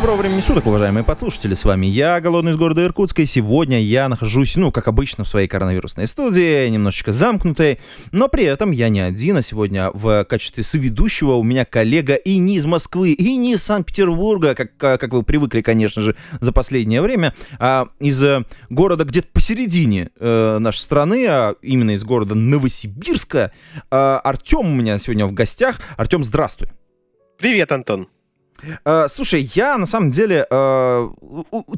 Доброго времени суток, уважаемые подслушатели, с вами я, Голодный из города Иркутска, и сегодня я нахожусь, ну, как обычно, в своей коронавирусной студии, немножечко замкнутой, но при этом я не один, а сегодня в качестве соведущего у меня коллега и не из Москвы, и не из Санкт-Петербурга, как, как вы привыкли, конечно же, за последнее время, а из города где-то посередине э, нашей страны, а именно из города Новосибирска. Э, Артем у меня сегодня в гостях. Артем, здравствуй. Привет, Антон. Э, слушай, я на самом деле, э,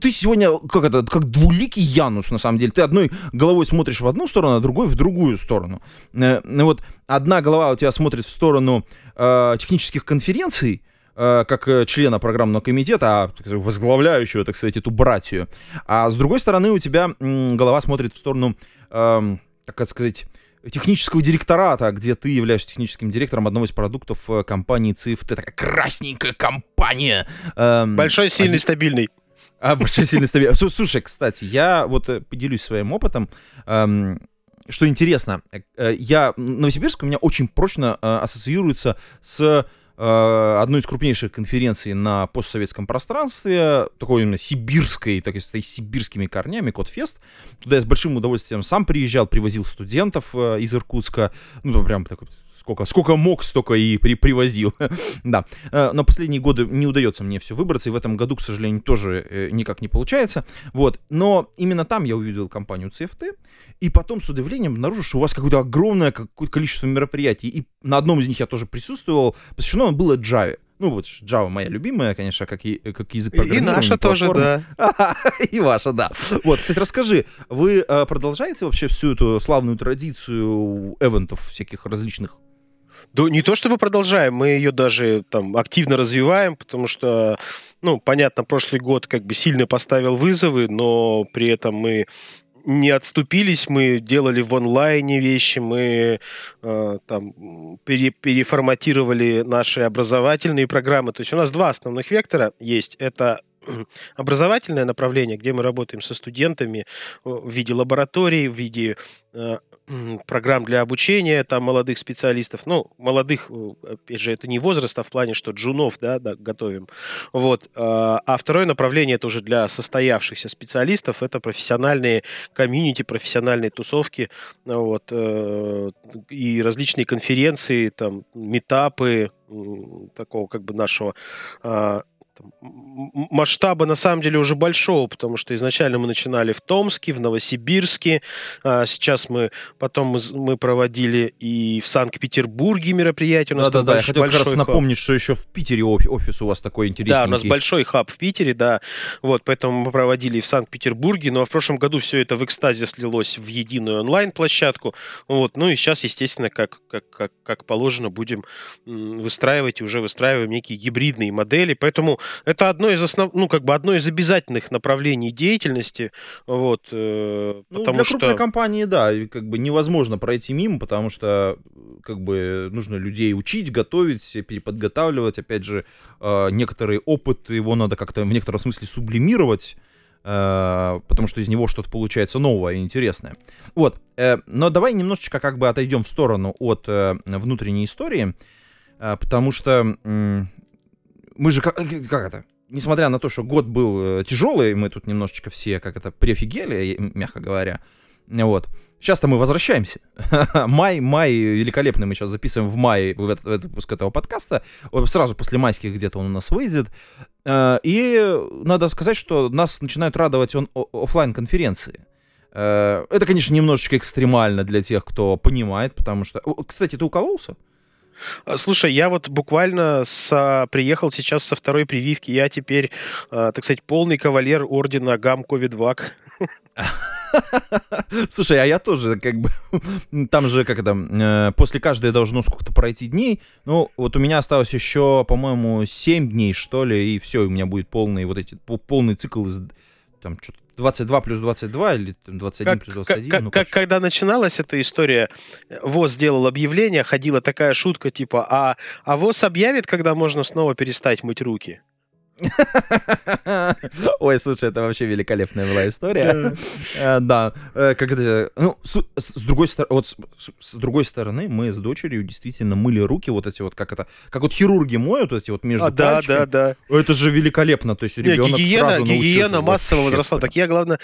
ты сегодня как это, как двуликий Янус на самом деле. Ты одной головой смотришь в одну сторону, а другой в другую сторону. Э, ну вот одна голова у тебя смотрит в сторону технических конференций, как члена программного комитета, а, возглавляющего, так сказать, эту братью. А с другой стороны у тебя голова смотрит в сторону, эм, как это сказать, технического директората, где ты являешься техническим директором одного из продуктов э, компании CFT. Такая красненькая компания. эм, Большой, сильный, один- стабильный. а, большой сильный стабильный. Слу- Слушай, кстати, я вот э, поделюсь своим опытом. Эм, Что интересно, э, я Новосибирск у меня очень прочно ассоциируется с одной из крупнейших конференций на постсоветском пространстве, такой именно сибирской, так и с сибирскими корнями, Кодфест. Туда я с большим удовольствием сам приезжал, привозил студентов э, из Иркутска, ну, прям такой Сколько, сколько мог, столько и при, привозил. да. Э, Но последние годы не удается мне все выбраться, и в этом году, к сожалению, тоже э, никак не получается. Вот. Но именно там я увидел компанию CFT, и потом с удивлением обнаружил, что у вас какое-то огромное какое-то количество мероприятий. И на одном из них я тоже присутствовал, посвящено оно было Java. Ну вот, Java моя любимая, конечно, как, и, как язык И программирования. наша тоже, да. И ваша, да. Вот, кстати, расскажи, вы э, продолжаете вообще всю эту славную традицию эвентов всяких различных? Да не то чтобы продолжаем, мы ее даже там активно развиваем, потому что, ну, понятно, прошлый год как бы сильно поставил вызовы, но при этом мы не отступились, мы делали в онлайне вещи, мы э, там пере- переформатировали наши образовательные программы. То есть у нас два основных вектора есть. Это образовательное направление, где мы работаем со студентами э, в виде лабораторий, в виде э, программ для обучения там молодых специалистов. Ну, молодых, опять же, это не возраст, а в плане, что джунов, да, да, готовим. Вот. А а второе направление это уже для состоявшихся специалистов, это профессиональные комьюнити, профессиональные тусовки, вот, э, и различные конференции, там, метапы, такого как бы нашего а, масштаба на самом деле уже большого, потому что изначально мы начинали в Томске, в Новосибирске, а сейчас мы потом мы, мы проводили и в Санкт-Петербурге мероприятия. У нас там Да-да-да, я больш- хотел как раз большой хаб. напомнить, что еще в Питере офи- офис у вас такой интересный. Да, у нас большой хаб в Питере, да. Вот, поэтому мы проводили и в Санкт-Петербурге, но в прошлом году все это в экстазе слилось в единую онлайн-площадку. Вот, ну и сейчас, естественно, как, как, как, как положено, будем выстраивать и уже выстраиваем некие гибридные модели. Поэтому это одно из основ... ну, как бы одно из обязательных направлений деятельности. Вот, э, Ну, потому для что... крупной компании, да, как бы невозможно пройти мимо, потому что э, как бы нужно людей учить, готовить, переподготавливать. Опять же, э, некоторый опыт, его надо как-то в некотором смысле сублимировать, э, потому что из него что-то получается новое и интересное. Вот, э, но давай немножечко как бы отойдем в сторону от э, внутренней истории, э, потому что мы же как, э, как это? Несмотря на то, что год был тяжелый, мы тут немножечко все как это прифигели, э, мягко говоря. Вот. Сейчас-то мы возвращаемся. май, май великолепный. Мы сейчас записываем в мае в этот, в этот выпуск этого подкаста. Сразу после майских где-то он у нас выйдет. Э, И надо сказать, что нас начинают радовать он, офлайн конференции. Это, конечно, немножечко экстремально для тех, кто понимает, потому что... Кстати, ты укололся? А, Слушай, я вот буквально со- приехал сейчас со второй прививки. Я теперь, а, так сказать, полный кавалер ордена Гам Ковидвак. Слушай, а я тоже, как бы, там же, как это, э, после каждой должно сколько-то пройти дней. Ну, вот у меня осталось еще, по-моему, 7 дней, что ли, и все, у меня будет полный вот эти, по- полный цикл из там что-то 22 плюс 22 или 21 как, плюс 21. Как, ну, как, когда начиналась эта история, ВОЗ сделал объявление, ходила такая шутка типа, а, а ВОЗ объявит, когда можно снова перестать мыть руки? Ой, слушай, это вообще великолепная была история. Э, да, э, как это, ну, с другой стороны, вот с другой стороны, мы с дочерью действительно мыли руки, вот эти вот, как это, как вот хирурги моют эти вот между а, да, да, да. Это же великолепно, то есть ребенок гигиена, гигиена массово возросла. Так я, главное,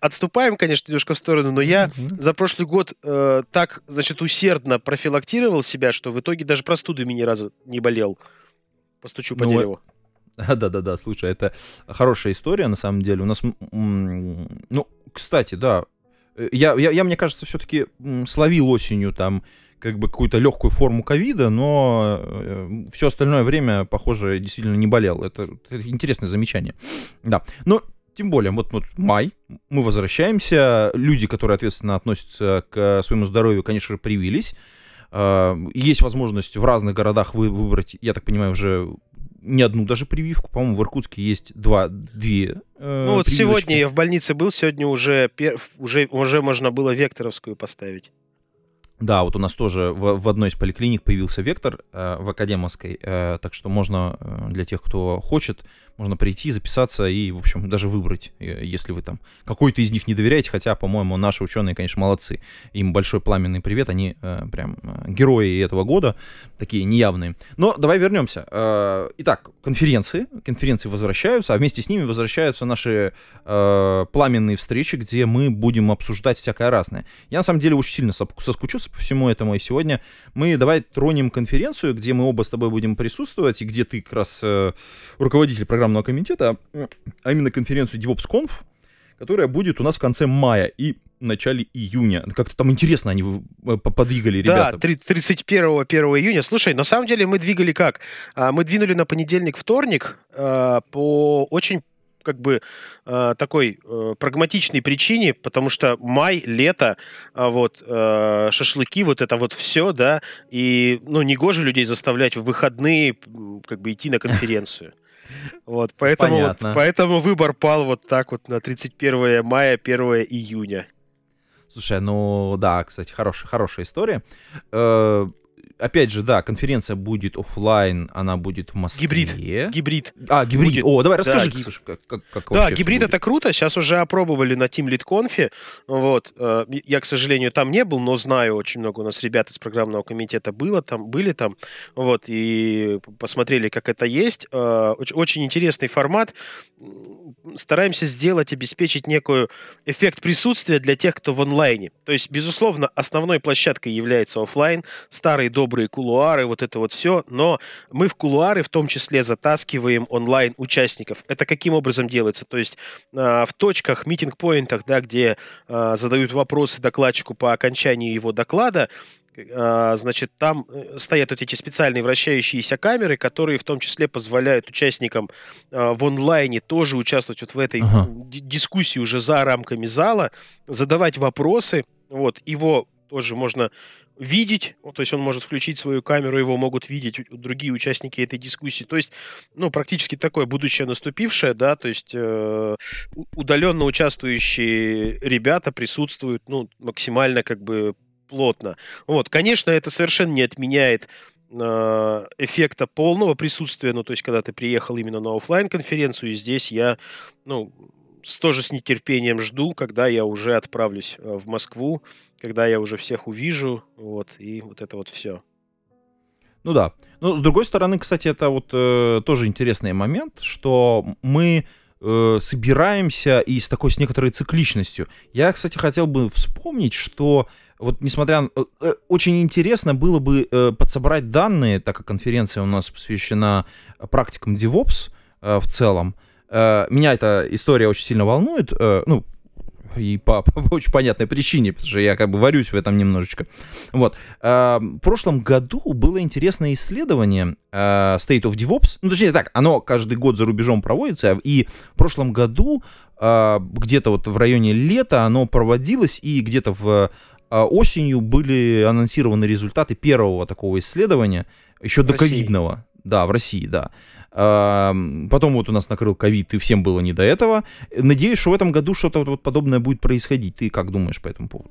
отступаем, конечно, немножко в сторону, но я за прошлый год э, так, значит, усердно профилактировал себя, что в итоге даже простудами ни разу не болел. Постучу по ну, дереву. Да-да-да, слушай, это хорошая история, на самом деле. У нас, ну, кстати, да, э, я, я, я мне кажется, все-таки словил осенью там как бы какую-то легкую форму ковида, но э, все остальное время, похоже, действительно не болел. Это, это интересное замечание. Да. Но тем более, вот, вот май, мы возвращаемся, люди, которые ответственно относятся к своему здоровью, конечно же, привились. А, есть возможность в разных городах вы, выбрать, я так понимаю, уже не одну даже прививку. По-моему, в Иркутске есть два, две. Э, ну вот прививочки. сегодня я в больнице был, сегодня уже, уже, уже можно было векторовскую поставить. Да, вот у нас тоже в, в одной из поликлиник появился вектор э, в Академовской, э, так что можно э, для тех, кто хочет, можно прийти, записаться и, в общем, даже выбрать, э, если вы там какой-то из них не доверяете, хотя, по-моему, наши ученые, конечно, молодцы. Им большой пламенный привет, они э, прям э, герои этого года, такие неявные. Но давай вернемся. Э, итак, конференции, конференции возвращаются, а вместе с ними возвращаются наши э, пламенные встречи, где мы будем обсуждать всякое разное. Я, на самом деле, очень сильно соскучился по всему этому. И сегодня мы давай тронем конференцию, где мы оба с тобой будем присутствовать, и где ты как раз э, руководитель программного комитета, а именно конференцию DevOpsConf, которая будет у нас в конце мая и начале июня. Как-то там интересно они э, подвигали, ребята. Да, 31 1 июня. Слушай, на самом деле мы двигали как? А, мы двинули на понедельник, вторник а, по очень как бы э, такой э, прагматичной причине, потому что май, лето, э, вот э, шашлыки, вот это вот все, да, и ну не гоже людей заставлять в выходные как бы идти на конференцию. Вот, поэтому, вот, поэтому выбор пал вот так вот на 31 мая, 1 июня. Слушай, ну да, кстати, хорошая, хорошая история. Э, опять же, да, конференция будет офлайн, она будет в Москве. Гибрид. Гибрид. А, гибрид. Будет. О, давай расскажи, да, слушай, как, как, как Да, гибрид это круто. Сейчас уже опробовали на Team Lead Conf. Вот. Э, я, к сожалению, там не был, но знаю очень много у нас ребят из программного комитета было там, были там. Вот. И посмотрели, как это есть. Э, очень интересный формат. Стараемся сделать, обеспечить некую эффект присутствия для тех, кто в онлайне. То есть, безусловно, основной площадкой является офлайн. Старый добрые кулуары, вот это вот все, но мы в кулуары в том числе затаскиваем онлайн участников. Это каким образом делается? То есть э, в точках, митинг-поинтах, да, где э, задают вопросы докладчику по окончании его доклада, а, значит, там э, стоят вот эти специальные вращающиеся камеры, которые в том числе позволяют участникам в онлайне тоже участвовать вот в этой ага. дискуссии уже за рамками зала, задавать вопросы. Вот, его тоже можно видеть, то есть он может включить свою камеру, его могут видеть другие участники этой дискуссии. То есть, ну, практически такое будущее наступившее, да, то есть э, удаленно участвующие ребята присутствуют, ну, максимально как бы плотно. Вот, конечно, это совершенно не отменяет э, эффекта полного присутствия, ну, то есть, когда ты приехал именно на офлайн конференцию и здесь я, ну, тоже с нетерпением жду, когда я уже отправлюсь э, в Москву, когда я уже всех увижу, вот, и вот это вот все. Ну да. Ну, с другой стороны, кстати, это вот э, тоже интересный момент, что мы э, собираемся и с такой, с некоторой цикличностью. Я, кстати, хотел бы вспомнить, что вот несмотря. Э, э очень интересно было бы э, подсобрать данные, так как конференция у нас посвящена практикам DevOps э, в целом, Э, меня эта история очень сильно волнует, э, ну, и по, по очень понятной причине, потому что я как бы варюсь в этом немножечко. Вот. Э, в прошлом году было интересное исследование State of DevOps. Ну, точнее так, оно каждый год за рубежом проводится, и в прошлом году где-то вот в районе лета оно проводилось, и где-то в осенью были анонсированы результаты первого такого исследования, еще до ковидного. Да, в России, да. Потом вот у нас накрыл ковид, и всем было не до этого. Надеюсь, что в этом году что-то вот подобное будет происходить. Ты как думаешь по этому поводу?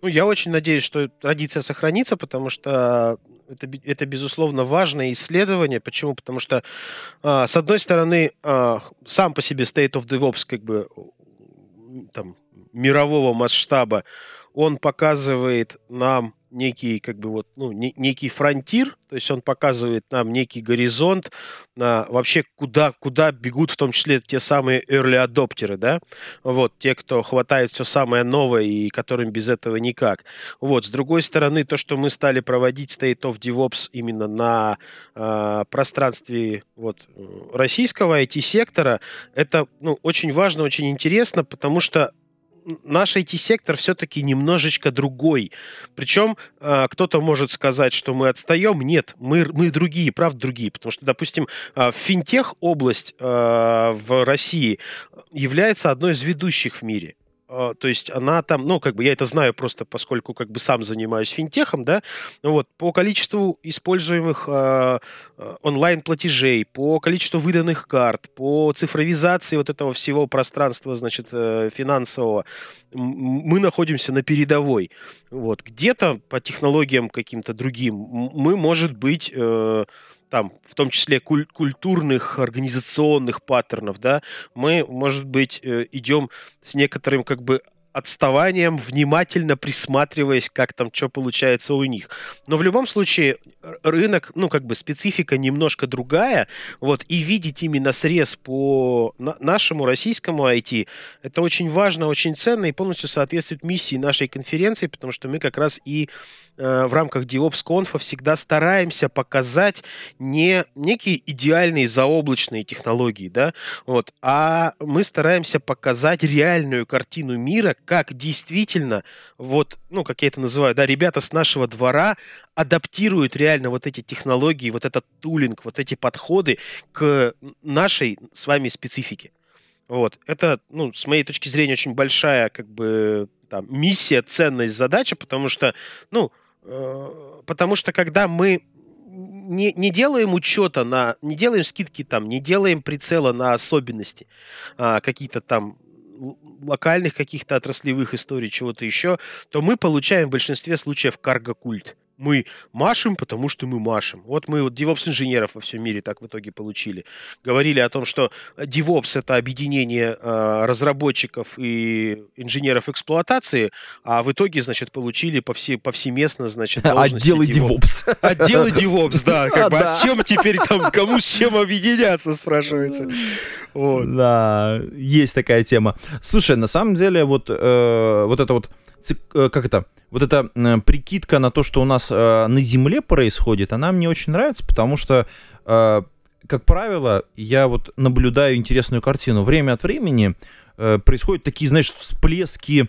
Ну, я очень надеюсь, что традиция сохранится, потому что это, это безусловно, важное исследование. Почему? Потому что, а, с одной стороны, а, сам по себе State of DevOps, как бы, там, мирового масштаба, он показывает нам некий, как бы вот, ну, не, некий фронтир, то есть он показывает нам некий горизонт на вообще куда, куда бегут в том числе те самые early адоптеры, да, вот, те, кто хватает все самое новое и которым без этого никак. Вот, с другой стороны, то, что мы стали проводить State of DevOps именно на э, пространстве вот, российского IT-сектора, это, ну, очень важно, очень интересно, потому что наш IT-сектор все-таки немножечко другой. Причем э, кто-то может сказать, что мы отстаем. Нет, мы, мы другие, правда другие. Потому что, допустим, э, финтех область э, в России является одной из ведущих в мире. А, то есть она там, ну, как бы я это знаю просто, поскольку как бы сам занимаюсь финтехом, да, вот, по количеству используемых э, онлайн-платежей, по количеству выданных карт, по цифровизации вот этого всего пространства, значит, э, финансового, мы находимся на передовой. Вот, где-то по технологиям каким-то другим мы, может быть, э, там, в том числе куль- культурных, организационных паттернов, да, мы, может быть, э, идем с некоторым как бы отставанием, внимательно присматриваясь, как там что получается у них. Но в любом случае рынок, ну как бы специфика немножко другая, вот, и видеть именно срез по нашему российскому IT, это очень важно, очень ценно и полностью соответствует миссии нашей конференции, потому что мы как раз и Э, в рамках DevOps всегда стараемся показать не некие идеальные заоблачные технологии, да, вот, а мы стараемся показать реальную картину мира, как действительно, вот, ну, как я это называю, да, ребята с нашего двора адаптируют реально вот эти технологии, вот этот тулинг, вот эти подходы к нашей с вами специфике. Вот. Это, ну, с моей точки зрения, очень большая, как бы, там, миссия, ценность, задача, потому что, ну, Э, потому что когда мы не, не делаем учета на, не делаем скидки там, не делаем прицела на особенности а, какие-то там локальных каких-то отраслевых историй, чего-то еще, то мы получаем в большинстве случаев карго-культ мы машем, потому что мы машем. Вот мы вот DevOps инженеров во всем мире так в итоге получили. Говорили о том, что DevOps это объединение э, разработчиков и инженеров эксплуатации, а в итоге, значит, получили повсе, повсеместно, значит, Отделы DevOps. Отделы DevOps, да. Как бы, а с чем теперь там, кому с чем объединяться, спрашивается. Вот. Да, есть такая тема. Слушай, на самом деле, вот, э, вот это вот как это, вот эта э, прикидка на то, что у нас э, на Земле происходит, она мне очень нравится, потому что, как правило, я вот наблюдаю интересную картину. Время от времени происходят такие, знаешь, всплески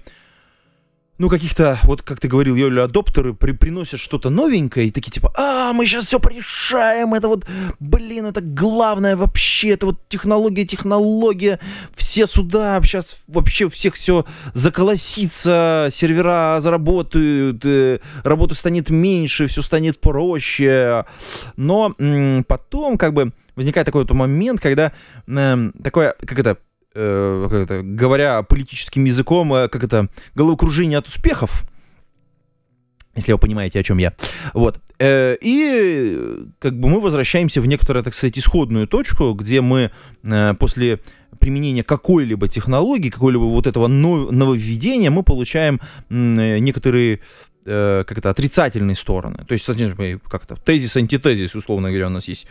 ну, каких-то, вот как ты говорил, Йоли, адоптеры при, приносят что-то новенькое и такие типа, а, мы сейчас все порешаем, это вот, блин, это главное вообще, это вот технология, технология, все сюда, сейчас вообще всех все заколосится, сервера заработают, э, работы станет меньше, все станет проще, но м- потом как бы возникает такой вот момент, когда э, такое, как это, э, как это, говоря политическим языком, э, как это, головокружение от успехов, если вы понимаете, о чем я. Вот. Э, и как бы мы возвращаемся в некоторую, так сказать, исходную точку, где мы после применения какой-либо технологии, какой-либо вот этого нововведения, мы получаем некоторые как это, отрицательные стороны. То есть, как это, тезис, антитезис, условно говоря, у нас есть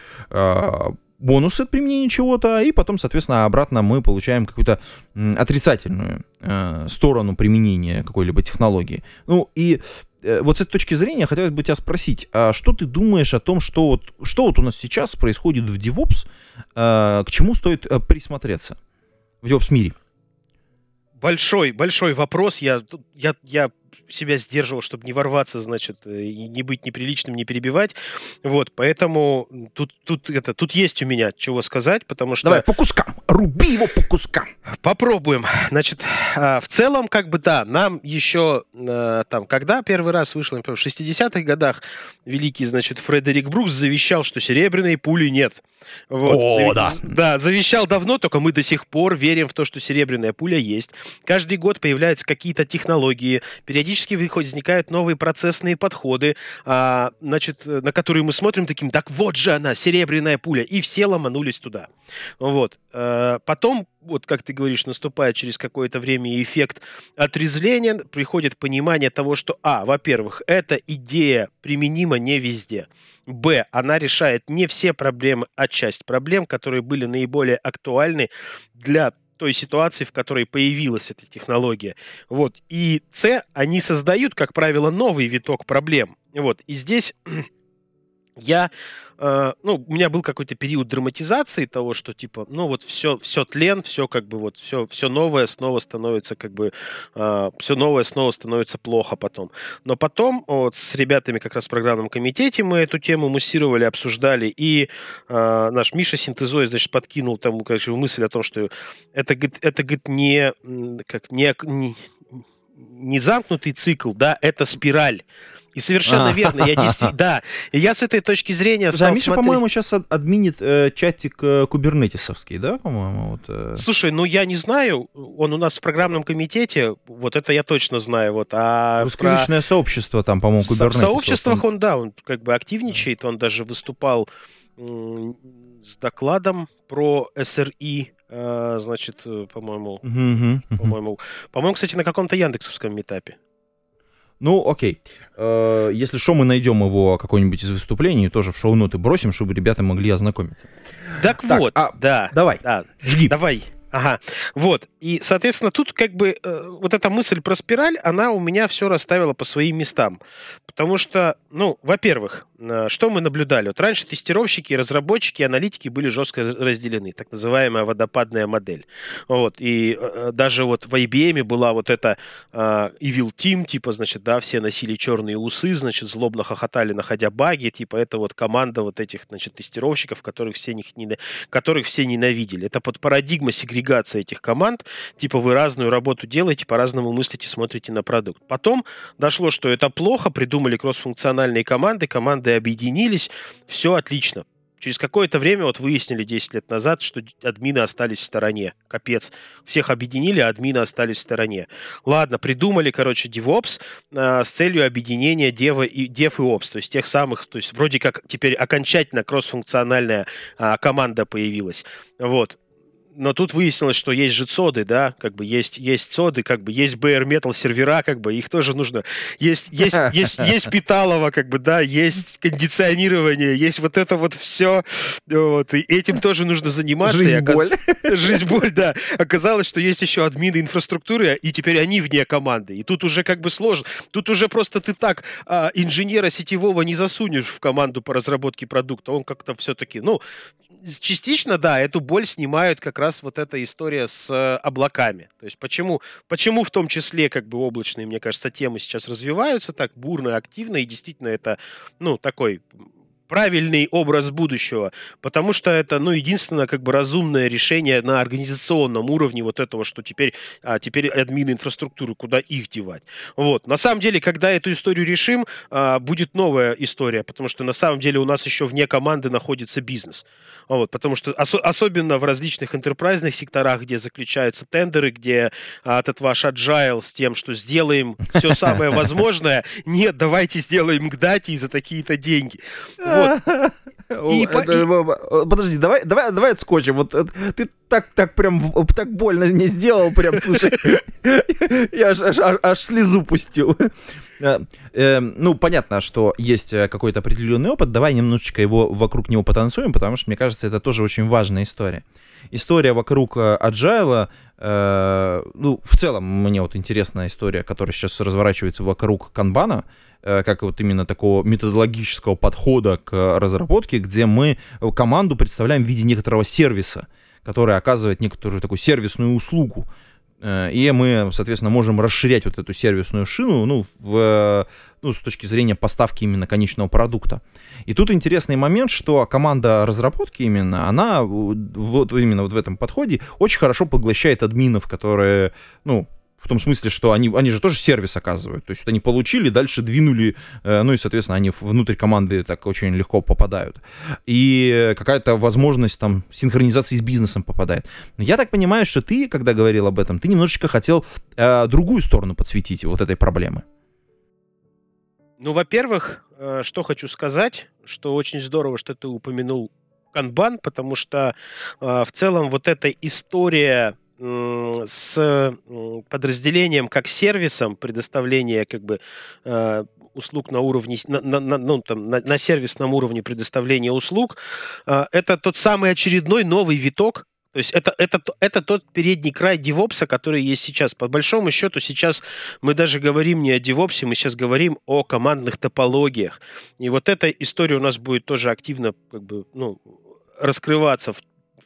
бонусы от применения чего-то, и потом, соответственно, обратно мы получаем какую-то отрицательную э, сторону применения какой-либо технологии. Ну и э, вот с этой точки зрения хотелось бы тебя спросить, а что ты думаешь о том, что вот, что вот у нас сейчас происходит в DevOps, э, к чему стоит э, присмотреться в DevOps мире? Большой, большой вопрос. Я, я, я себя сдерживал, чтобы не ворваться, значит, э, и не быть неприличным, не перебивать. Вот, поэтому тут, тут, это, тут есть у меня чего сказать, потому что... Давай по кускам, руби его по кускам. Попробуем. Значит, а, в целом, как бы, да, нам еще э, там, когда первый раз вышел, например, в 60-х годах великий, значит, Фредерик Брукс завещал, что серебряной пули нет. Вот. О, Зави- да. Да, завещал давно, только мы до сих пор верим в то, что серебряная пуля есть. Каждый год появляются какие-то технологии, периодически выходят, возникают новые процессные подходы, а, значит, э, на которые мы смотрим таким, так вот же она, серебряная пуля, и все ломанулись туда. Вот. Э, Потом, вот как ты говоришь, наступает через какое-то время эффект отрезвления, приходит понимание того, что, а, во-первых, эта идея применима не везде. Б, она решает не все проблемы, а часть проблем, которые были наиболее актуальны для той ситуации, в которой появилась эта технология. Вот. И С, они создают, как правило, новый виток проблем. Вот. И здесь я, э, ну, у меня был какой-то период драматизации того, что типа, ну вот все, все тлен, все как бы вот все, все новое снова становится как бы, все новое снова становится плохо потом. Но потом вот с ребятами как раз в программном комитете мы эту тему муссировали, обсуждали, и э, наш Миша Синтезой, значит, подкинул там, короче, мысль о том, что это, это, говорит, не, как, не, не, не замкнутый цикл, да, это спираль. И совершенно А. верно, я действительно, да. И я с этой точки зрения а стал Миша, смотреть- по-моему, сейчас ад- админит э, чатик э, кубернетисовский, да, по-моему? Вот, э. Слушай, ну я не знаю, он у нас в программном комитете, вот это я точно знаю, вот, а про... Русскоязычное сообщество там, по-моему, со- в сообществах он, да, он как бы активничает, он даже выступал с докладом про СРИ, э, значит, э, по-моему, мгм, мгм. по-моему, по-моему, кстати, на каком-то Яндексовском метапе. Ну, окей. Э, Если что, мы найдем его какое-нибудь из выступлений, тоже в шоу-ноты бросим, чтобы ребята могли ознакомиться. Так, Так, вот, а, да, Давай, да, жги. Давай. Ага. Вот. И, соответственно, тут как бы э, вот эта мысль про спираль, она у меня все расставила по своим местам. Потому что, ну, во-первых, что мы наблюдали? Вот раньше тестировщики, разработчики, аналитики были жестко раз- разделены. Так называемая водопадная модель. Вот. И э, даже вот в IBM была вот эта э, Evil Team, типа, значит, да, все носили черные усы, значит, злобно хохотали, находя баги, типа, это вот команда вот этих, значит, тестировщиков, которых все, них не, которых все ненавидели. Это под парадигма сегрегации этих команд. Типа вы разную работу делаете, по-разному мыслите, смотрите на продукт. Потом дошло, что это плохо, придумали кроссфункциональные команды, команды объединились, все отлично. Через какое-то время вот выяснили 10 лет назад, что админы остались в стороне. Капец. Всех объединили, а админы остались в стороне. Ладно, придумали, короче, DevOps а, с целью объединения Dev и, Dev и Ops, то есть тех самых, то есть вроде как теперь окончательно кроссфункциональная а, команда появилась. Вот. Но тут выяснилось, что есть же цоды, да, как бы есть, есть цоды, как бы есть bare metal сервера, как бы их тоже нужно. Есть, есть, есть, есть питалово, как бы, да, есть кондиционирование, есть вот это вот все, вот, и этим тоже нужно заниматься. Жизнь, оказ- боль. Жизнь, боль, да. Оказалось, что есть еще админы инфраструктуры, и теперь они вне команды. И тут уже как бы сложно. Тут уже просто ты так а, инженера сетевого не засунешь в команду по разработке продукта. Он как-то все-таки, ну, частично, да, эту боль снимают как раз вот эта история с э, облаками. То есть почему, почему в том числе как бы облачные, мне кажется, темы сейчас развиваются так бурно, активно, и действительно это, ну, такой правильный образ будущего, потому что это, ну, единственное, как бы разумное решение на организационном уровне вот этого, что теперь, а, теперь админы инфраструктуры, куда их девать. Вот. На самом деле, когда эту историю решим, а, будет новая история, потому что на самом деле у нас еще вне команды находится бизнес. Вот, потому что осо- особенно в различных интерпрайзных секторах, где заключаются тендеры, где а, этот ваш agile с тем, что сделаем все самое возможное, нет, давайте сделаем к дате и за такие-то деньги. Вот. И И по- и- Подожди, давай, давай, давай отскочим. Вот э, ты так, так прям, так больно мне сделал, прям, слушай. Я аж, аж- аж- слезу пустил. Э, э, Ну, понятно, что есть э, какой-то определенный опыт. Давай немножечко его вокруг него потанцуем, потому что, мне кажется, это тоже очень важная история. История вокруг э, agile, э, ну, в целом, мне вот интересная история, которая сейчас разворачивается вокруг канбана, э, как вот именно такого методологического подхода к разработке, где мы команду представляем в виде некоторого сервиса, который оказывает некоторую такую сервисную услугу Э, и мы, соответственно, можем расширять вот эту сервисную шину, ну, в, ну, с точки зрения поставки именно конечного продукта. И тут интересный момент, что команда разработки именно, она вот именно вот в этом подходе очень хорошо поглощает админов, которые, ну, в том смысле, что они, они же тоже сервис оказывают. То есть они получили, дальше двинули, э, ну и, соответственно, они внутрь команды так очень легко попадают. И какая-то возможность там синхронизации с бизнесом попадает. Я так понимаю, что ты, когда говорил об этом, ты немножечко хотел э, другую сторону подсветить вот этой проблемы. Ну, во-первых, э, что хочу сказать, что очень здорово, что ты упомянул канбан, потому что э, в целом вот эта история с подразделением как сервисом предоставления как бы э, услуг на уровне на, на, на, ну, там, на, на сервисном уровне предоставления услуг э, это тот самый очередной новый виток то есть это, это, это тот передний край девопса, который есть сейчас. По большому счету сейчас мы даже говорим не о девопсе, мы сейчас говорим о командных топологиях. И вот эта история у нас будет тоже активно как бы, ну, раскрываться в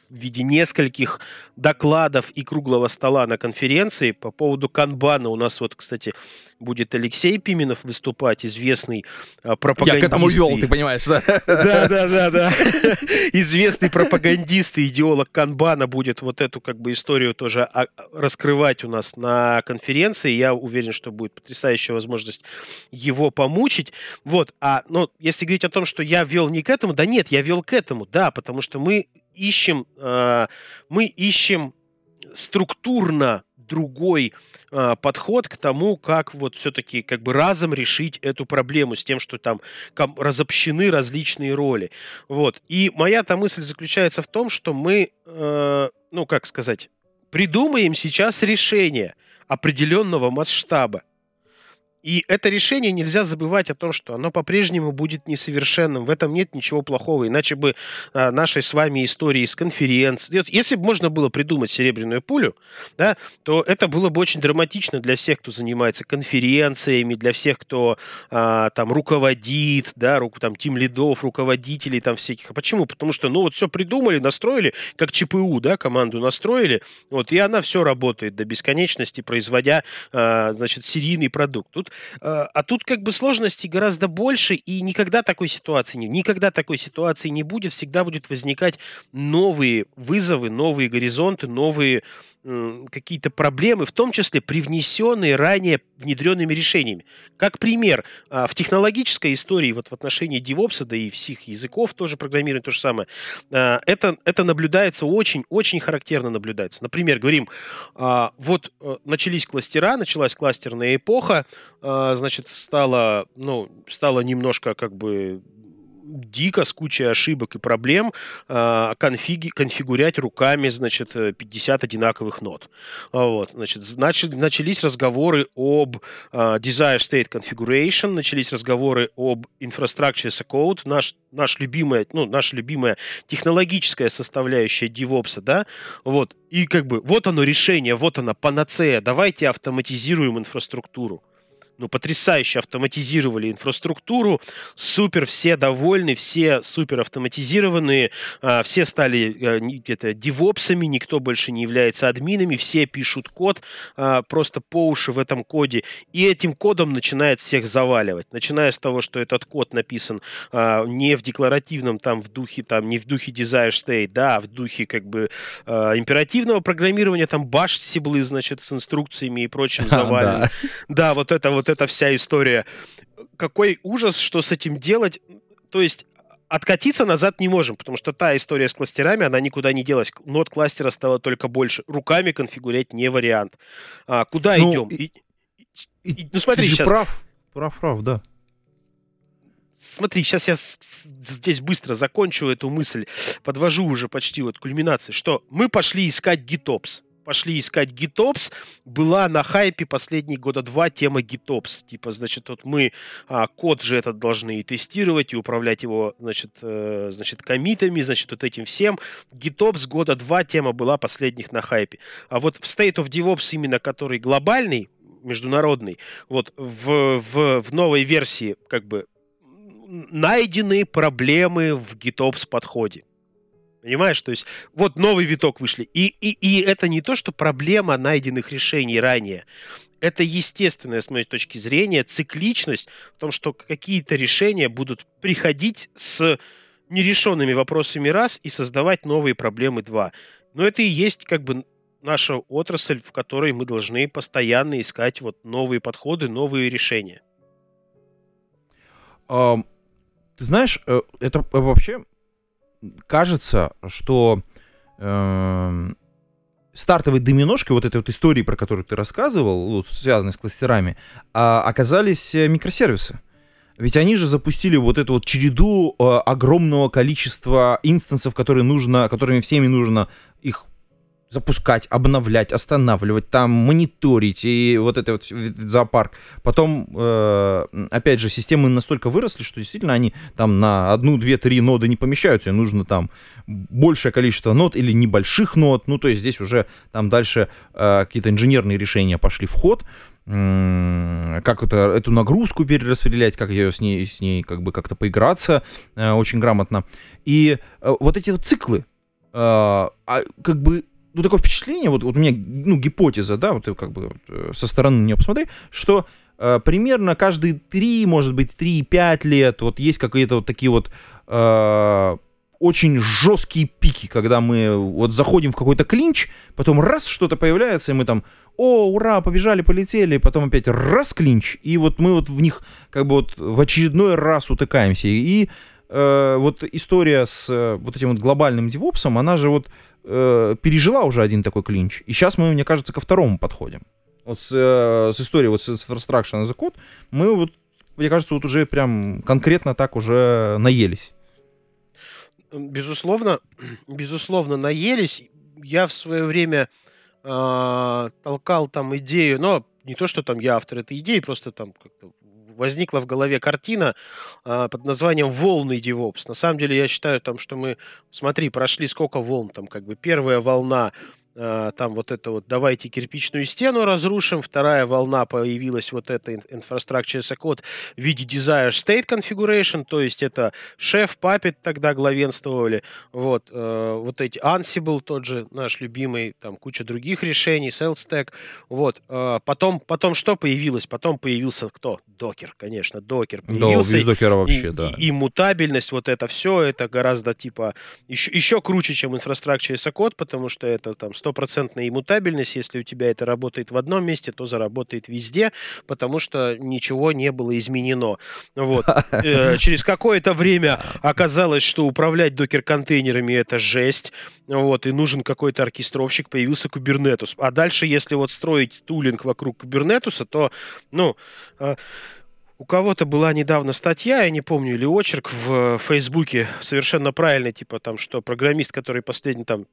в виде нескольких докладов и круглого стола на конференции. По поводу канбана у нас вот, кстати, будет Алексей Пименов выступать, известный пропагандист. Я к этому вел, ты понимаешь, да? Да, да, да, да. Известный пропагандист и идеолог канбана будет вот эту как бы историю тоже а, раскрывать у нас на конференции. Я уверен, что будет потрясающая возможность его помучить. Вот, а, ну, если говорить о том, что я вел не к этому, да нет, я вел к этому, да, потому что мы ищем, э, мы ищем структурно другой э, подход к тому, как вот все-таки как бы разом решить эту проблему с тем, что там разобщены различные роли. Вот. И моя-то мысль заключается в том, что мы, э, ну как сказать, придумаем сейчас решение определенного масштаба. И это решение нельзя забывать о том, что оно по-прежнему будет несовершенным. В этом нет ничего плохого. Иначе бы а, нашей с вами истории с конференции... Если бы можно было придумать серебряную пулю, да, то это было бы очень драматично для всех, кто занимается конференциями, для всех, кто а, там руководит, да, рук, там, тим лидов, руководителей там всяких. А почему? Потому что, ну, вот все придумали, настроили, как ЧПУ, да, команду настроили, вот, и она все работает до бесконечности, производя, а, значит, серийный продукт. Тут Э, а тут как бы сложностей гораздо больше, и никогда такой ситуации не, никогда такой ситуации не будет, всегда будет возникать новые вызовы, новые горизонты, новые какие-то проблемы, в том числе привнесенные ранее внедренными решениями. Как пример, а, в технологической истории, вот в отношении DevOps, да и всех языков тоже программирование то же самое, а, это, это наблюдается очень, очень характерно наблюдается. Например, говорим, а, вот э, начались кластера, началась кластерная эпоха, значит, стало, ну, стало немножко как бы дико с кучей ошибок и проблем э, конфиги, конфигурять руками, значит, 50 одинаковых нот. Вот, значит, значит, начались разговоры об э, Desire State Configuration, начались разговоры об Infrastructure as a Code, наш, наш любимая, ну, наша любимая технологическая составляющая DevOps, да, вот, и как бы вот оно решение, вот она панацея, давайте автоматизируем инфраструктуру ну, потрясающе автоматизировали инфраструктуру, супер, все довольны, все супер автоматизированные, а, все стали это, девопсами, никто больше не является админами, все пишут код а, просто по уши в этом коде, и этим кодом начинает всех заваливать, начиная с того, что этот код написан а, не в декларативном там в духе, там, не в духе desire state, да, в духе как бы императивного программирования, там баш сиблы, значит, с инструкциями и прочим завален. Да, вот это вот эта вся история. Какой ужас, что с этим делать. То есть откатиться назад не можем, потому что та история с кластерами, она никуда не делась. Нот кластера стало только больше. Руками конфигурять не вариант. А, куда ну, идем? И, и, и, ну смотри, ты сейчас... прав, прав, прав, да. Смотри, сейчас я здесь быстро закончу эту мысль, подвожу уже почти вот кульминации, что мы пошли искать GitOps пошли искать GitOps, была на хайпе последние года два тема GitOps. Типа, значит, вот мы а, код же этот должны и тестировать, и управлять его, значит, э, значит, комитами, значит, вот этим всем. GitOps года два тема была последних на хайпе. А вот в State of DevOps именно, который глобальный, международный, вот в, в, в новой версии как бы найдены проблемы в GitOps подходе. Понимаешь, то есть вот новый виток вышли. И, и, и это не то, что проблема найденных решений ранее. Это естественная, с моей точки зрения, цикличность в том, что какие-то решения будут приходить с нерешенными вопросами раз и создавать новые проблемы два. Но это и есть как бы наша отрасль, в которой мы должны постоянно искать вот новые подходы, новые решения. Ты знаешь, э, это вообще кажется, что э, стартовой доминошкой вот этой вот истории, про которую ты рассказывал, связанной с кластерами, а, оказались э, микросервисы. Ведь они же запустили вот эту вот череду э, огромного количества инстансов, которые нужно, которыми всеми нужно их запускать, обновлять, останавливать, там мониторить и вот это вот зоопарк. Потом, э, опять же, системы настолько выросли, что действительно они там на одну, две, три ноды не помещаются, и нужно там большее количество нод или небольших нод. Ну, то есть здесь уже там дальше э, какие-то инженерные решения пошли в ход как это, эту нагрузку перераспределять, как ее с ней, с ней как бы как-то поиграться э, очень грамотно. И э, вот эти вот циклы, э, а, как бы ну, такое впечатление, вот, вот у меня, ну, гипотеза, да, вот как бы э, со стороны на нее посмотри, что э, примерно каждые 3, может быть, 3-5 лет вот есть какие-то вот такие вот э, очень жесткие пики, когда мы вот заходим в какой-то клинч, потом раз что-то появляется, и мы там, о, ура, побежали, полетели, потом опять раз клинч, и вот мы вот в них как бы вот в очередной раз утыкаемся. И э, вот история с э, вот этим вот глобальным девопсом, она же вот э, пережила уже один такой клинч, и сейчас мы, мне кажется, ко второму подходим. Вот с, э, с историей вот с Infrastructure as a мы вот, мне кажется, вот уже прям конкретно так уже наелись. Безусловно, безусловно, наелись. Я в свое время э, толкал там идею, но не то, что там я автор этой идеи, просто там как-то возникла в голове картина а, под названием «Волны DevOps». На самом деле, я считаю, там, что мы, смотри, прошли сколько волн, там, как бы первая волна там вот это вот давайте кирпичную стену разрушим, вторая волна появилась вот эта infrastructure as a code в виде desire state configuration, то есть это шеф, папет тогда главенствовали, вот, э, вот эти Ansible тот же наш любимый, там куча других решений, SalesTack, вот, э, потом, потом что появилось? Потом появился кто? Докер, конечно, докер появился. Да, без докера вообще, и, да. И, и мутабельность, вот это все, это гораздо типа еще, еще круче, чем infrastructure as a code, потому что это там 100 стопроцентная иммутабельность. Если у тебя это работает в одном месте, то заработает везде, потому что ничего не было изменено. Вот. Э, через какое-то время оказалось, что управлять докер-контейнерами это жесть. Вот, и нужен какой-то оркестровщик, появился Kubernetes. А дальше, если вот строить тулинг вокруг Kubernetes, то, ну, э, у кого-то была недавно статья, я не помню, или очерк в Фейсбуке, совершенно правильный, типа там, что программист, который последний там,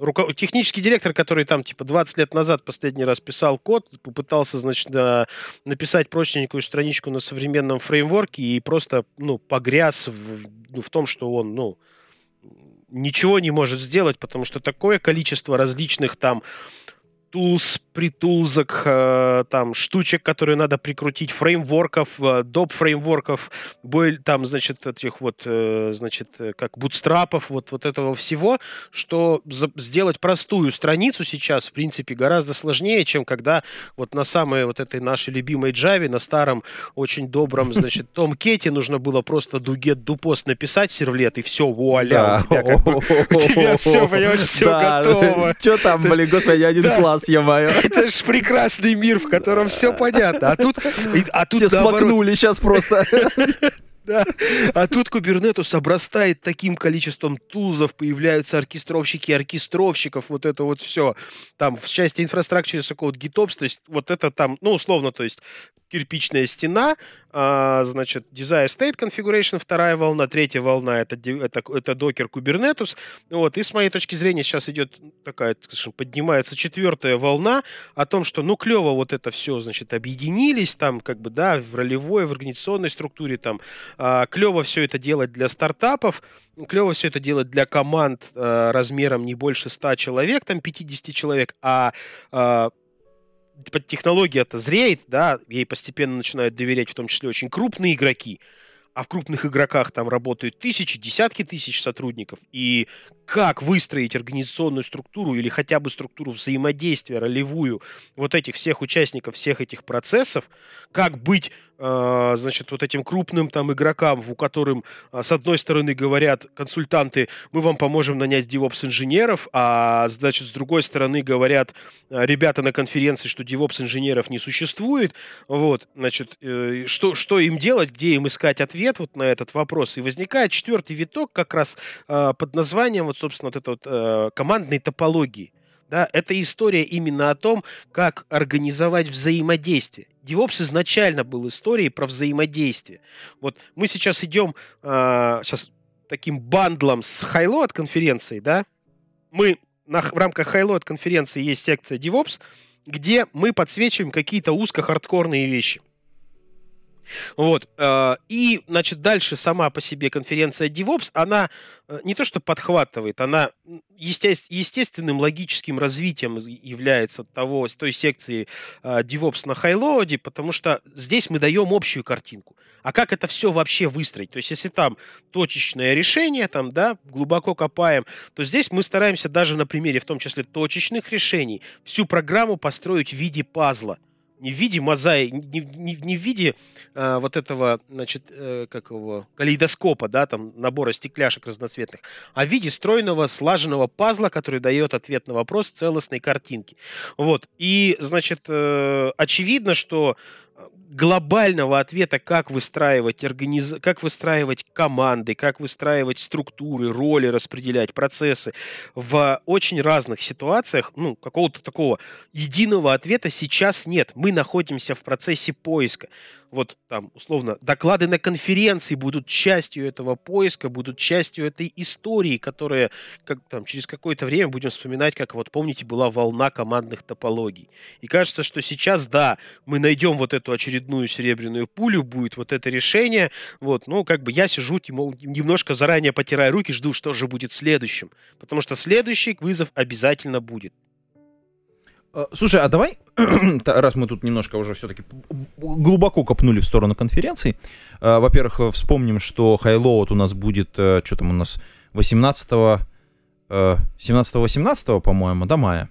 руко... технический директор, который там типа 20 лет назад последний раз писал код, попытался, значит, на... написать простенькую страничку на современном фреймворке и просто, ну, погряз в, ну, в том, что он, ну, ничего не может сделать, потому что такое количество различных там тулс, притулзок, э, там, штучек, которые надо прикрутить, фреймворков, э, доп. фреймворков, там, значит, этих вот, э, значит, как бутстрапов, вот, вот этого всего, что сделать простую страницу сейчас, в принципе, гораздо сложнее, чем когда вот на самой вот этой нашей любимой Java, на старом, очень добром, значит, Том Кети нужно было просто дугет дупост написать сервлет, и все, вуаля, у тебя все, понимаешь, все готово. Что там, блин, господи, один класс нас, ё-моё. Это же прекрасный мир, в котором все понятно. А тут, а тут Все наоборот... сейчас просто. Да. А тут Кубернетус обрастает таким количеством тулзов, появляются оркестровщики оркестровщиков, вот это вот все. Там в части инфраструктуры Code GitOps, то есть вот это там, ну, условно, то есть кирпичная стена, а, значит, Desire State Configuration, вторая волна, третья волна это, это, это Docker Kubernetes. Вот, и с моей точки зрения сейчас идет такая, скажем, поднимается четвертая волна о том, что, ну, клево вот это все, значит, объединились там, как бы, да, в ролевой, в организационной структуре там, а, клево все это делать для стартапов, клево все это делать для команд а, размером не больше 100 человек, там 50 человек, а, а технология-то зреет, да, ей постепенно начинают доверять в том числе очень крупные игроки, а в крупных игроках там работают тысячи, десятки тысяч сотрудников, и как выстроить организационную структуру или хотя бы структуру взаимодействия ролевую вот этих всех участников всех этих процессов, как быть значит, вот этим крупным там игрокам, у которым, а, с одной стороны, говорят консультанты, мы вам поможем нанять DevOps-инженеров, а, значит, с другой стороны, говорят а, ребята на конференции, что DevOps-инженеров не существует, вот, значит, э, что, что им делать, где им искать ответ вот на этот вопрос. И возникает четвертый виток как раз под названием, вот, собственно, вот это вот э, командной топологии. Да, это история именно о том, как организовать взаимодействие. DevOps изначально был историей про взаимодействие. Вот мы сейчас идем э, сейчас таким бандлом с Highload конференцией, да, мы на, в рамках Highload конференции есть секция DevOps, где мы подсвечиваем какие-то узко-хардкорные вещи. Вот. Э, и, значит, дальше сама по себе конференция DevOps, она э, не то что подхватывает, она естественным логическим развитием является того, той секции э, DevOps на хайлоуде, потому что здесь мы даем общую картинку. А как это все вообще выстроить? То есть, если там точечное решение, там, да, глубоко копаем, то здесь мы стараемся даже на примере, в том числе точечных решений, всю программу построить в виде пазла – не в виде мозаи, не, не, не в виде а, вот этого, значит, э, как его, калейдоскопа, да, там, набора стекляшек разноцветных, а в виде стройного, слаженного пазла, который дает ответ на вопрос целостной картинки. Вот. И, значит, э, очевидно, что глобального ответа, как выстраивать, организ... как выстраивать команды, как выстраивать структуры, роли, распределять процессы в очень разных ситуациях, ну, какого-то такого единого ответа сейчас нет. Мы находимся в процессе поиска вот там, условно, доклады на конференции будут частью этого поиска, будут частью этой истории, которая как, там, через какое-то время будем вспоминать, как вот помните, была волна командных топологий. И кажется, что сейчас, да, мы найдем вот эту очередную серебряную пулю, будет вот это решение, вот, ну, как бы я сижу, немножко заранее потирая руки, жду, что же будет следующим, потому что следующий вызов обязательно будет. Э, слушай, а давай, раз мы тут немножко уже все-таки глубоко копнули в сторону конференции, э, во-первых, вспомним, что Highload у нас будет, э, что там у нас, 18 17-18, по-моему, до мая.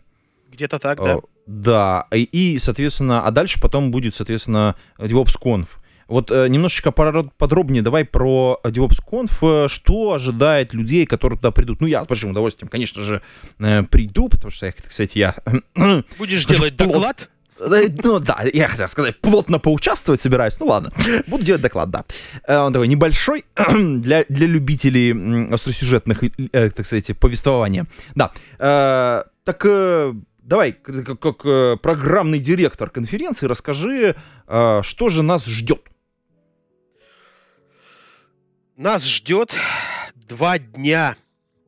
Где-то так, да. Да, и, соответственно, а дальше потом будет, соответственно, DevOps.conf. Вот э, немножечко подробнее давай про DevOps.conf, э, что ожидает людей, которые туда придут. Ну, я с большим удовольствием, конечно же, э, приду, потому что, кстати, я... Будешь делать доклад? Ну да, я хотел сказать, плотно поучаствовать собираюсь. Ну ладно, буду делать доклад, да. Он такой небольшой для, для любителей остросюжетных, так сказать, повествования. Да. Так давай, как, как программный директор конференции, расскажи, что же нас ждет. Нас ждет два дня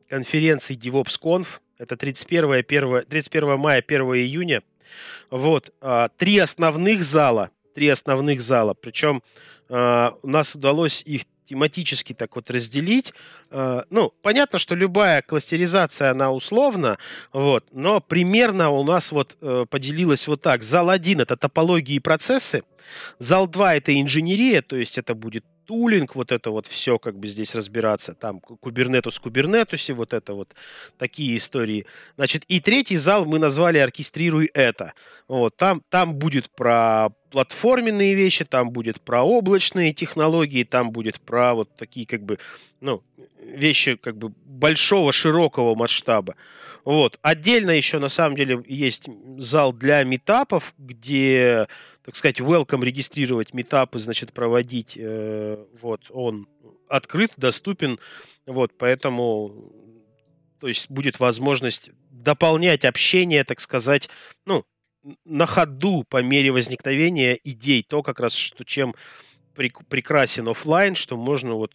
конференции DevOps.conf. Это 31, 1, 31 мая, 1 июня. Вот. А, три основных зала. Три основных зала. Причем а, у нас удалось их тематически так вот разделить. А, ну, понятно, что любая кластеризация, она условна, вот, но примерно у нас вот э, поделилась вот так. Зал 1 – это топологии и процессы, зал 2 – это инженерия, то есть это будет тулинг, вот это вот все как бы здесь разбираться, там кубернетус кубернетусе, вот это вот такие истории. Значит, и третий зал мы назвали «Оркестрируй это». Вот, там, там будет про платформенные вещи, там будет про облачные технологии, там будет про вот такие как бы, ну, вещи как бы большого, широкого масштаба. Вот. Отдельно еще на самом деле есть зал для метапов, где так сказать, welcome регистрировать метапы, значит, проводить, э, вот, он открыт, доступен, вот, поэтому, то есть будет возможность дополнять общение, так сказать, ну, на ходу по мере возникновения идей, то как раз, что чем прекрасен офлайн, что можно вот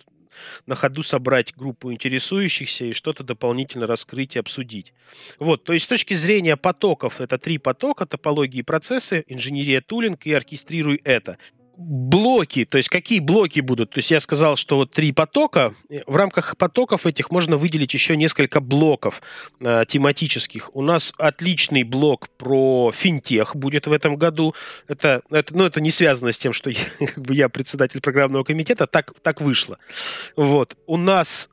на ходу собрать группу интересующихся и что-то дополнительно раскрыть и обсудить. Вот, то есть с точки зрения потоков, это три потока, топологии и процессы, инженерия тулинг и оркестрируй это блоки, то есть какие блоки будут? То есть я сказал, что вот три потока. В рамках потоков этих можно выделить еще несколько блоков э, тематических. У нас отличный блок про финтех будет в этом году. Это, это, ну, это не связано с тем, что я, как бы я председатель программного комитета, так, так вышло. Вот. У нас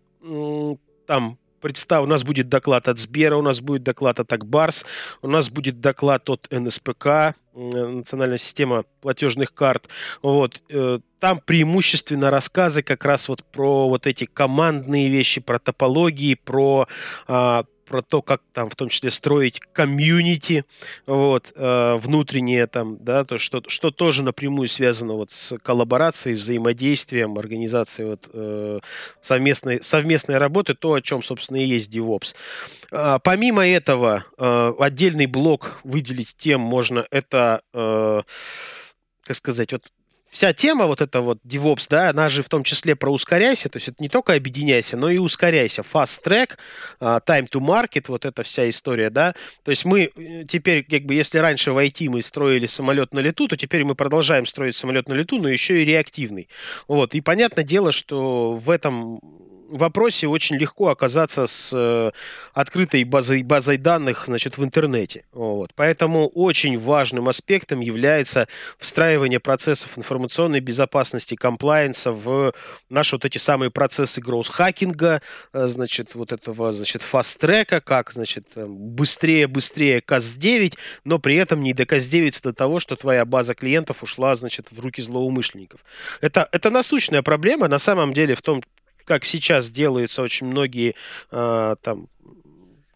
там представь, у нас будет доклад от Сбера, у нас будет доклад от Акбарс, у нас будет доклад от НСПК, национальная система платежных карт. Вот. Э, там преимущественно рассказы как раз вот про вот эти командные вещи, про топологии, про а, про то, как там в том числе строить комьюнити, вот, э, внутреннее там, да, то, что, что тоже напрямую связано вот с коллаборацией, взаимодействием, организацией вот, э, совместной, совместной работы, то, о чем, собственно, и есть DevOps. Э, помимо этого, э, отдельный блок выделить тем можно, это, э, как сказать, вот вся тема вот эта вот DevOps, да, она же в том числе про ускоряйся, то есть это не только объединяйся, но и ускоряйся. Fast track, а, time to market, вот эта вся история, да. То есть мы э, теперь, как бы, если раньше в IT мы строили самолет на лету, то теперь мы продолжаем строить самолет на лету, но еще и реактивный. Вот. И понятное дело, что в этом вопросе очень легко оказаться с э, открытой базой, базой данных значит, в интернете. Вот. Поэтому очень важным аспектом является встраивание процессов информационной безопасности, комплайенса в наши вот эти самые процессы гроус-хакинга, э, значит, вот этого, значит, фаст-трека, как, значит, быстрее-быстрее КАС-9, но при этом не доказ-9 до того, что твоя база клиентов ушла, значит, в руки злоумышленников. Это, это насущная проблема, на самом деле, в том, как сейчас делаются очень многие э, там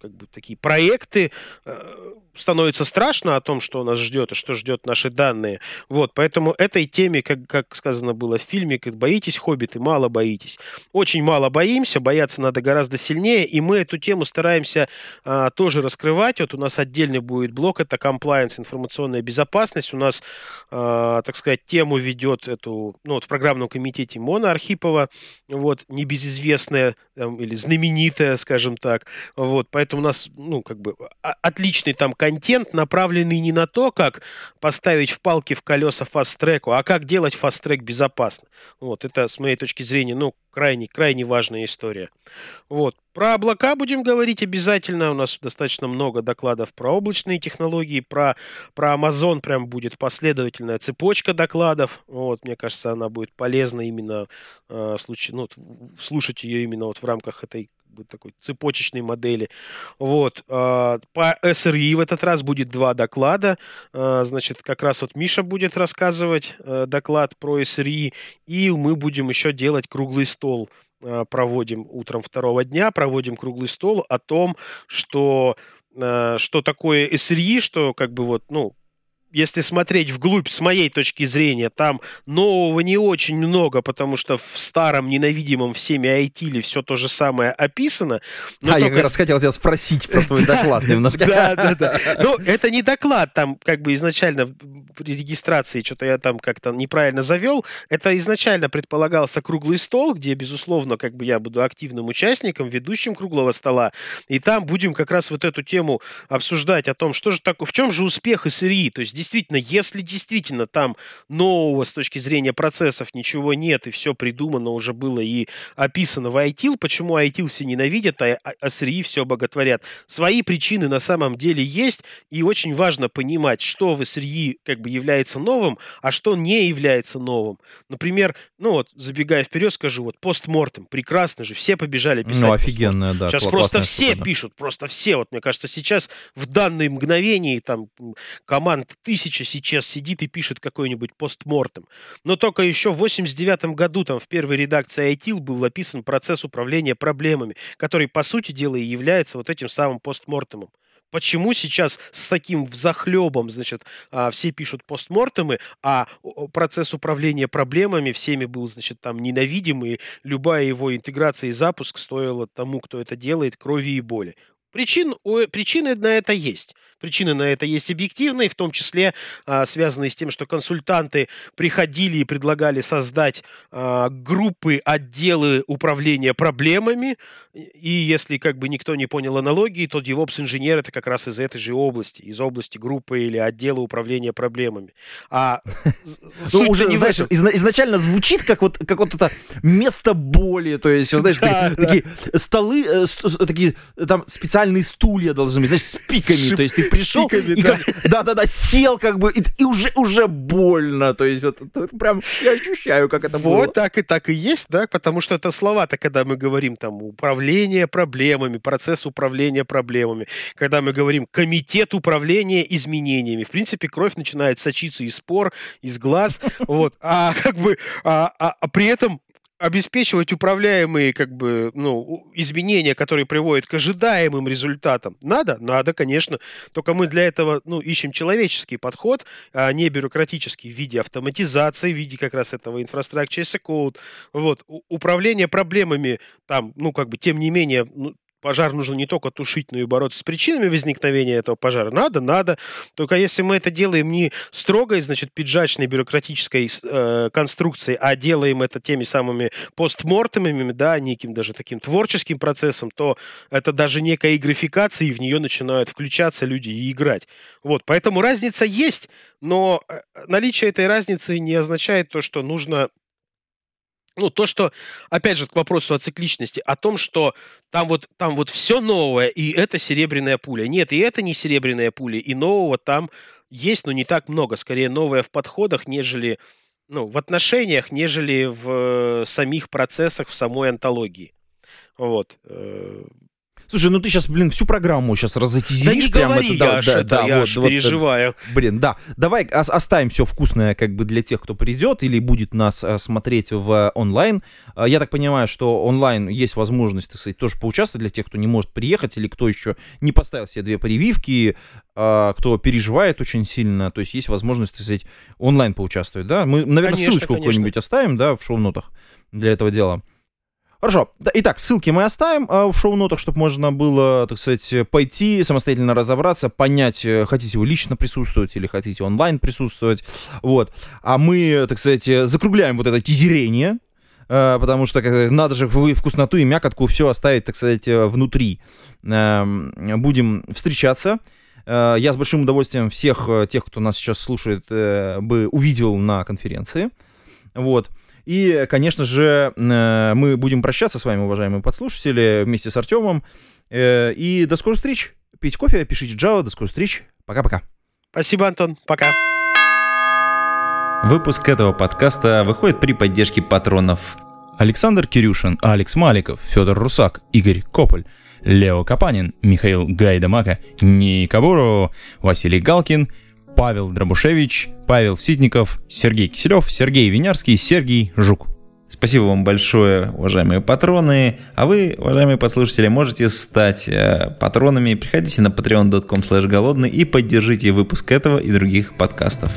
как бы такие проекты, э, становится страшно о том, что нас ждет и что ждет наши данные. Вот, поэтому этой теме, как, как сказано было в фильме, как боитесь хоббиты, мало боитесь. Очень мало боимся, бояться надо гораздо сильнее, и мы эту тему стараемся а, тоже раскрывать. Вот у нас отдельный будет блок, это compliance, информационная безопасность. У нас, а, так сказать, тему ведет эту, ну вот в программном комитете Мона Архипова, вот, небезызвестная там, или знаменитая, скажем так. Вот, поэтому у нас, ну, как бы, отличный там контент, направленный не на то, как поставить в палки в колеса фаст-треку, а как делать фаст-трек безопасно. Вот, это, с моей точки зрения, ну, крайне, крайне важная история. Вот. Про облака будем говорить обязательно. У нас достаточно много докладов про облачные технологии, про, про Amazon прям будет последовательная цепочка докладов. Вот, мне кажется, она будет полезна именно э, в случае, ну, слушать ее именно вот в рамках этой такой цепочечной модели. Вот. А, по SRE в этот раз будет два доклада. А, значит, как раз вот Миша будет рассказывать э, доклад про SRE, и мы будем еще делать круглый стол а, проводим утром второго дня, проводим круглый стол о том, что что такое SRE, что как бы вот, ну, если смотреть вглубь, с моей точки зрения, там нового не очень много, потому что в старом ненавидимом всеми айтиле все то же самое описано. а, только... я как раз хотел тебя спросить про твой доклад немножко. Да, да, да. Ну, это не доклад, там как бы изначально при регистрации что-то я там как-то неправильно завел. Это изначально предполагался круглый стол, где, безусловно, как бы я буду активным участником, ведущим круглого стола. И там будем как раз вот эту тему обсуждать о том, что же такое, в чем же успех СРИ, то есть действительно, если действительно там нового с точки зрения процессов ничего нет, и все придумано уже было и описано в ITIL, почему ITIL все ненавидят, а, а SRI все боготворят? Свои причины на самом деле есть, и очень важно понимать, что в SRI как бы является новым, а что не является новым. Например, ну вот, забегая вперед, скажу, вот постмортем, прекрасно же, все побежали писать. Ну, офигенная, да. Сейчас просто все штука, пишут, просто все. Вот, мне кажется, сейчас в данное мгновение там команд тысяча сейчас сидит и пишет какой-нибудь постмортем. Но только еще в 89 году там в первой редакции ITIL был описан процесс управления проблемами, который, по сути дела, и является вот этим самым постмортемом. Почему сейчас с таким захлебом, значит, а, все пишут постмортемы, а процесс управления проблемами всеми был, значит, там ненавидимый, любая его интеграция и запуск стоила тому, кто это делает, крови и боли. Причин, причины на это есть. Причины на это есть объективные, в том числе а, связанные с тем, что консультанты приходили и предлагали создать а, группы, отделы управления проблемами, и если как бы никто не понял аналогии, то DevOps-инженер это как раз из этой же области, из области группы или отдела управления проблемами. А ну, уже, знаешь, изначально звучит как вот, как вот это место боли, то есть, знаешь, такие столы, э, такие там специальные стулья должны быть, знаешь, с пиками, то есть ты пришел и да-да-да, сел как бы, и уже уже больно, то есть вот прям я ощущаю, как это было. Вот так и так и есть, да, потому что это слова-то, когда мы говорим там управление проблемами, процесс управления проблемами, когда мы говорим комитет управления изменениями, в принципе, кровь начинает сочиться из спор, из глаз, вот, а как бы, а, а, а при этом обеспечивать управляемые как бы, ну, изменения, которые приводят к ожидаемым результатам. Надо? Надо, конечно. Только мы для этого ну, ищем человеческий подход, а не бюрократический в виде автоматизации, в виде как раз этого infrastructure as code. Вот. Управление проблемами там, ну, как бы, тем не менее, ну, пожар нужно не только тушить, но и бороться с причинами возникновения этого пожара. Надо, надо. Только если мы это делаем не строгой, значит, пиджачной бюрократической э, конструкцией, а делаем это теми самыми постмортемами, да, неким даже таким творческим процессом, то это даже некая игрификация, и в нее начинают включаться люди и играть. Вот, поэтому разница есть, но э, наличие этой разницы не означает то, что нужно ну, то, что, опять же, к вопросу о цикличности, о том, что там вот, там вот все новое, и это серебряная пуля. Нет, и это не серебряная пуля, и нового там есть, но не так много. Скорее, новое в подходах, нежели, ну, в отношениях, нежели в самих процессах, в самой антологии. Вот. Э, Слушай, ну ты сейчас, блин, всю программу сейчас разотизишь. Да не прям говори, это, да, да, да, я вот, вот, переживаю. Блин, да. Давай оставим все вкусное как бы для тех, кто придет или будет нас а, смотреть в онлайн. А, я так понимаю, что онлайн есть возможность, так сказать, тоже поучаствовать для тех, кто не может приехать или кто еще не поставил себе две прививки, кто переживает очень сильно. То есть есть возможность, так сказать, онлайн поучаствовать, да? Мы, наверное, конечно, ссылочку какую-нибудь оставим, да, в шоу-нотах для этого дела. Хорошо. Итак, ссылки мы оставим э, в шоу-нотах, чтобы можно было, так сказать, пойти, самостоятельно разобраться, понять, э, хотите вы лично присутствовать или хотите онлайн присутствовать. Вот. А мы, так сказать, закругляем вот это тизерение, э, потому что надо же вкусноту и мякотку все оставить, так сказать, внутри. Эм, будем встречаться. Я с большим удовольствием всех тех, кто нас сейчас слушает, бы увидел на конференции. Вот. И, конечно же, э, мы будем прощаться с вами, уважаемые подслушатели, вместе с Артемом. Э, и до скорых встреч. Пить кофе, пишите Java. До скорых встреч. Пока-пока. Спасибо, Антон. Пока. Выпуск этого подкаста выходит при поддержке патронов. Александр Кирюшин, Алекс Маликов, Федор Русак, Игорь Кополь, Лео Капанин, Михаил Гайдамака, Ника Василий Галкин – Павел Дробушевич, Павел Ситников, Сергей Киселев, Сергей Винярский, Сергей Жук. Спасибо вам большое, уважаемые патроны. А вы, уважаемые послушатели, можете стать э, патронами. Приходите на patreon.com голодный и поддержите выпуск этого и других подкастов.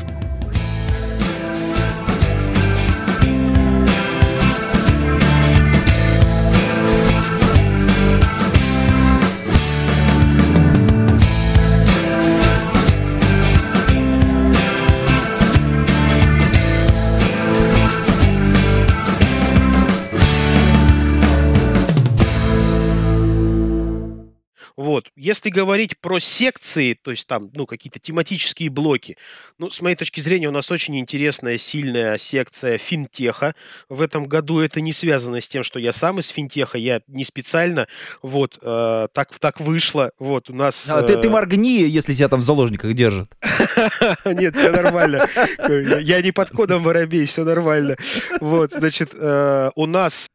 Если говорить про секции, то есть там, ну, какие-то тематические блоки, ну, с моей точки зрения, у нас очень интересная, сильная секция финтеха. В этом году это не связано с тем, что я сам из финтеха, я не специально, вот, э, так, так вышло, вот, у нас... А, ты, ты э, моргни, если тебя там в заложниках держат. Нет, все нормально. Я не под кодом воробей, все нормально. Вот, значит, э, у нас